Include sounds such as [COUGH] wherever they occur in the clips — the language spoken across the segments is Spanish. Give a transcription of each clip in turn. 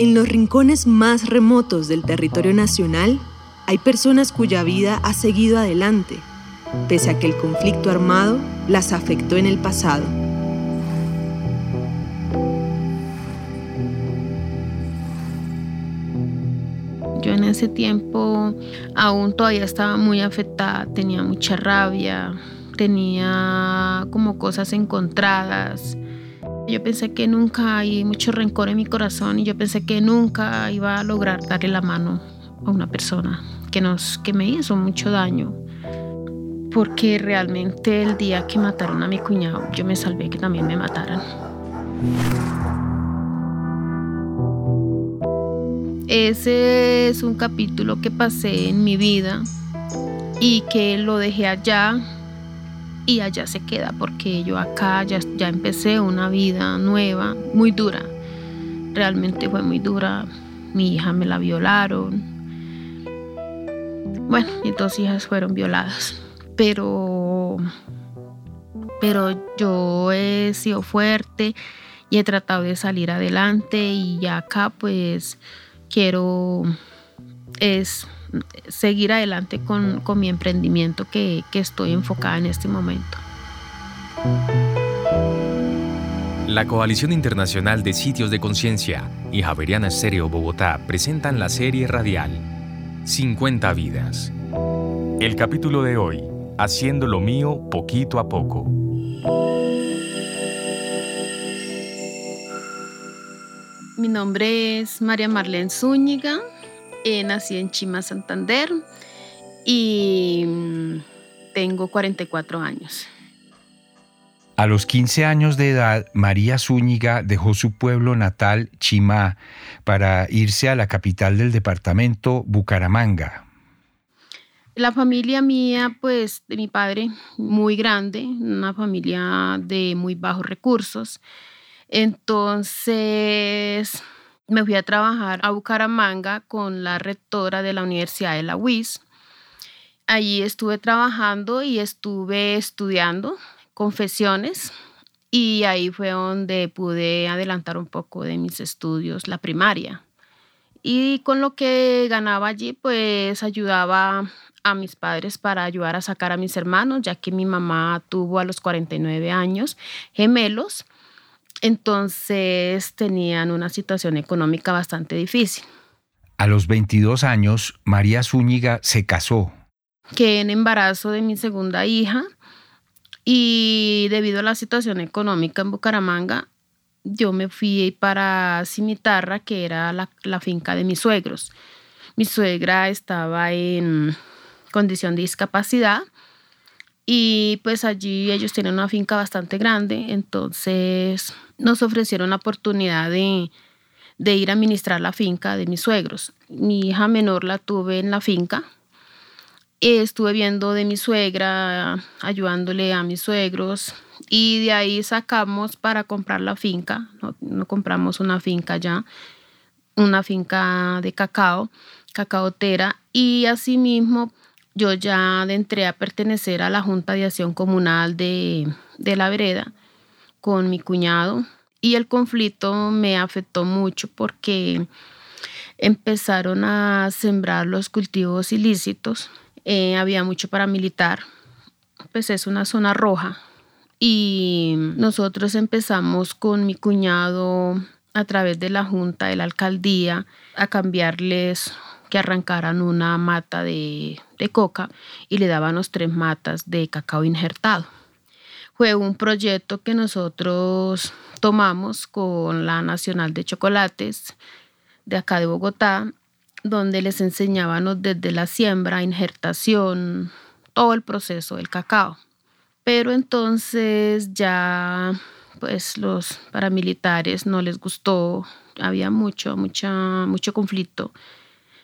En los rincones más remotos del territorio nacional hay personas cuya vida ha seguido adelante, pese a que el conflicto armado las afectó en el pasado. Yo en ese tiempo aún todavía estaba muy afectada, tenía mucha rabia, tenía como cosas encontradas. Yo pensé que nunca hay mucho rencor en mi corazón y yo pensé que nunca iba a lograr darle la mano a una persona que, nos, que me hizo mucho daño. Porque realmente el día que mataron a mi cuñado, yo me salvé que también me mataran. Ese es un capítulo que pasé en mi vida y que lo dejé allá y allá se queda porque yo acá ya, ya empecé una vida nueva, muy dura. Realmente fue muy dura. Mi hija me la violaron. Bueno, mis dos hijas fueron violadas. Pero, pero yo he sido fuerte y he tratado de salir adelante y ya acá pues quiero es seguir adelante con, mi emprendimiento que, que estoy enfocada en este momento. La Coalición Internacional de Sitios de Conciencia y Javeriana Estéreo Bogotá presentan la serie radial 50 vidas. El capítulo de hoy, Haciendo lo mío poquito a poco. Mi nombre es María Marlene Zúñiga, eh, nací en Chima, Santander y mm, tengo 44 años. A los 15 años de edad, María Zúñiga dejó su pueblo natal, Chimá, para irse a la capital del departamento, Bucaramanga. La familia mía, pues de mi padre, muy grande, una familia de muy bajos recursos. Entonces, me fui a trabajar a Bucaramanga con la rectora de la Universidad de la UIS. Allí estuve trabajando y estuve estudiando confesiones y ahí fue donde pude adelantar un poco de mis estudios, la primaria. Y con lo que ganaba allí, pues ayudaba a mis padres para ayudar a sacar a mis hermanos, ya que mi mamá tuvo a los 49 años gemelos entonces tenían una situación económica bastante difícil. A los 22 años, María Zúñiga se casó. Quedé en embarazo de mi segunda hija y debido a la situación económica en Bucaramanga, yo me fui para Cimitarra, que era la, la finca de mis suegros. Mi suegra estaba en condición de discapacidad y pues allí ellos tienen una finca bastante grande, entonces nos ofrecieron la oportunidad de, ir a administrar la finca de mis suegros. Mi hija menor la tuve en la finca. Estuve viendo de mi suegra, ayudándole a mis suegros y de ahí sacamos para comprar la finca. No, compramos una finca ya, una finca de cacao, cacaotera y asimismo yo ya entré a pertenecer a la Junta de Acción Comunal de, de la Vereda con mi cuñado y el conflicto me afectó mucho porque empezaron a sembrar los cultivos ilícitos, eh, había mucho paramilitar, pues es una zona roja y nosotros empezamos con mi cuñado a través de la junta de la alcaldía a cambiarles que arrancaran una mata de, de coca y le dábamos tres matas de cacao injertado fue un proyecto que nosotros tomamos con la Nacional de Chocolates de acá de Bogotá, donde les enseñábamos desde la siembra, injertación, todo el proceso del cacao. Pero entonces ya pues los paramilitares no les gustó, había mucho, mucha, mucho conflicto.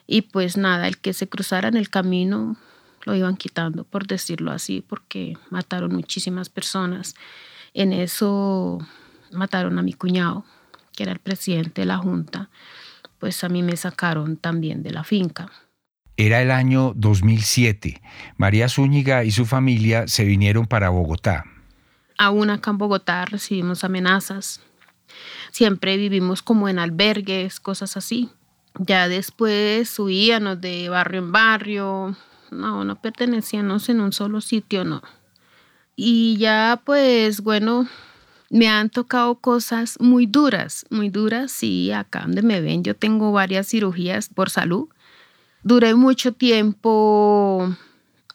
Y pues nada, el que se cruzara en el camino lo iban quitando, por decirlo así, porque mataron muchísimas personas. En eso mataron a mi cuñado, que era el presidente de la Junta, pues a mí me sacaron también de la finca. Era el año 2007. María Zúñiga y su familia se vinieron para Bogotá. Aún acá en Bogotá recibimos amenazas Siempre vivimos como en albergues, cosas así. Ya después subíamos de barrio en barrio. No, no pertenecíamos en un solo sitio, no. Y ya pues bueno, me han tocado cosas muy duras, muy duras. Sí, acá donde me ven, yo tengo varias cirugías por salud. Duré mucho tiempo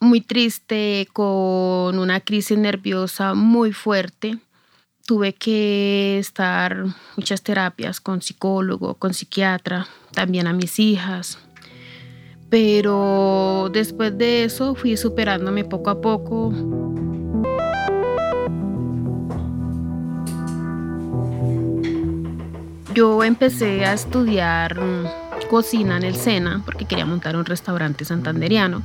muy triste, con una crisis nerviosa muy fuerte. Tuve que estar muchas terapias con psicólogo, con psiquiatra, también a mis hijas. Pero después de eso fui superándome poco a poco. Yo empecé a estudiar mm, cocina en el SENA porque quería montar un restaurante santanderiano.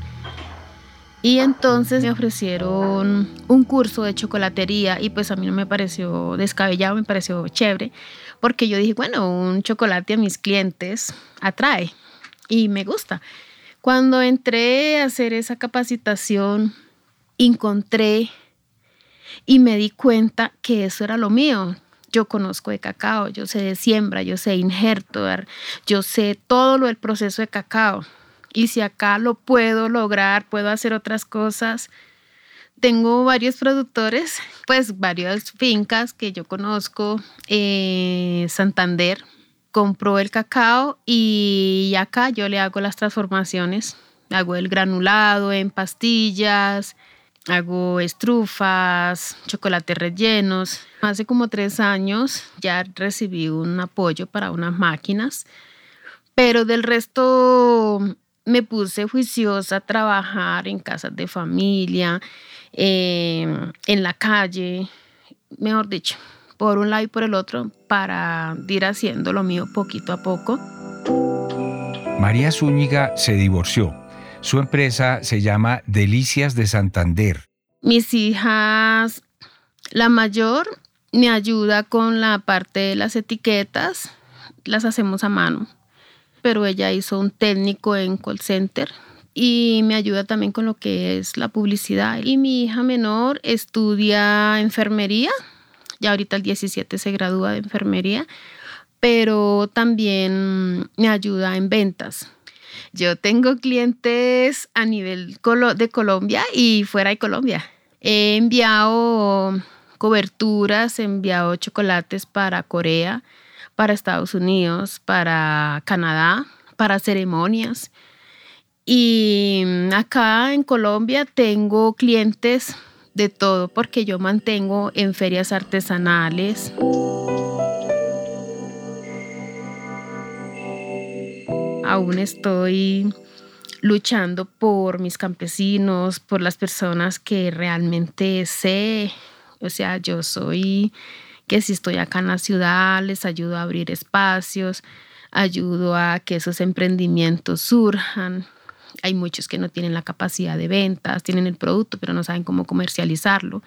Y entonces me ofrecieron un curso de chocolatería y pues a mí no me pareció descabellado, me pareció chévere, porque yo dije, bueno, un chocolate a mis clientes atrae y me gusta. Cuando entré a hacer esa capacitación, encontré y me di cuenta que eso era lo mío. Yo conozco de cacao, yo sé de siembra, yo sé injerto, yo sé todo lo del proceso de cacao y si acá lo puedo lograr, puedo hacer otras cosas. Tengo varios productores, pues varias fincas que yo conozco. Eh, Santander compró el cacao y acá yo le hago las transformaciones. Hago el granulado en pastillas, hago estrufas, chocolates rellenos. Hace como tres años ya recibí un apoyo para unas máquinas, pero del resto me puse juiciosa a trabajar en casas de familia, em, en la calle, mejor dicho, por un lado y por el otro, para ir haciendo lo mío poquito a poco. María Zúñiga se divorció. Su empresa se llama Delicias de Santander. Mis hijas, la mayor me ayuda con la parte de las etiquetas, las hacemos a mano pero ella hizo un técnico en call center y me ayuda también con lo que es la publicidad. Y mi hija menor estudia enfermería, ya ahorita el 17 se gradúa de enfermería, pero también me ayuda en ventas. Yo tengo clientes a nivel de Colombia y fuera de Colombia. He enviado coberturas, he enviado chocolates para Corea, para Estados Unidos, para Canadá, para ceremonias. Y acá en Colombia tengo clientes de todo porque yo mantengo en ferias artesanales. Aún estoy luchando por mis campesinos, por las personas que realmente sé. O sea, yo soy que si estoy acá en la ciudad les ayudo a abrir espacios, ayudo a que esos emprendimientos surjan. Hay muchos que no tienen la capacidad de ventas, tienen el producto, pero no saben cómo comercializarlo.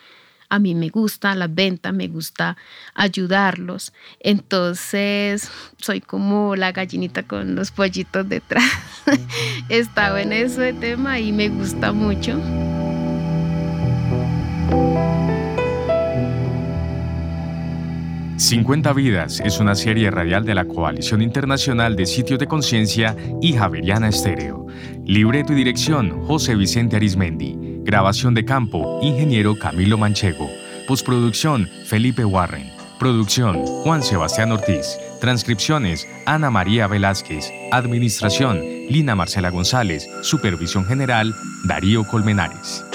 A mí me gusta la venta, me gusta ayudarlos. Entonces, soy como la gallinita con los pollitos detrás. [LAUGHS] Estaba en ese tema y me gusta mucho. 50 Vidas es una serie radial de la Coalición Internacional de Sitios de Conciencia y Javeriana Estéreo. Libreto y dirección, José Vicente Arismendi. Grabación de campo, ingeniero Camilo Manchego. Postproducción, Felipe Warren. Producción, Juan Sebastián Ortiz. Transcripciones, Ana María Velázquez. Administración, Lina Marcela González. Supervisión General, Darío Colmenares.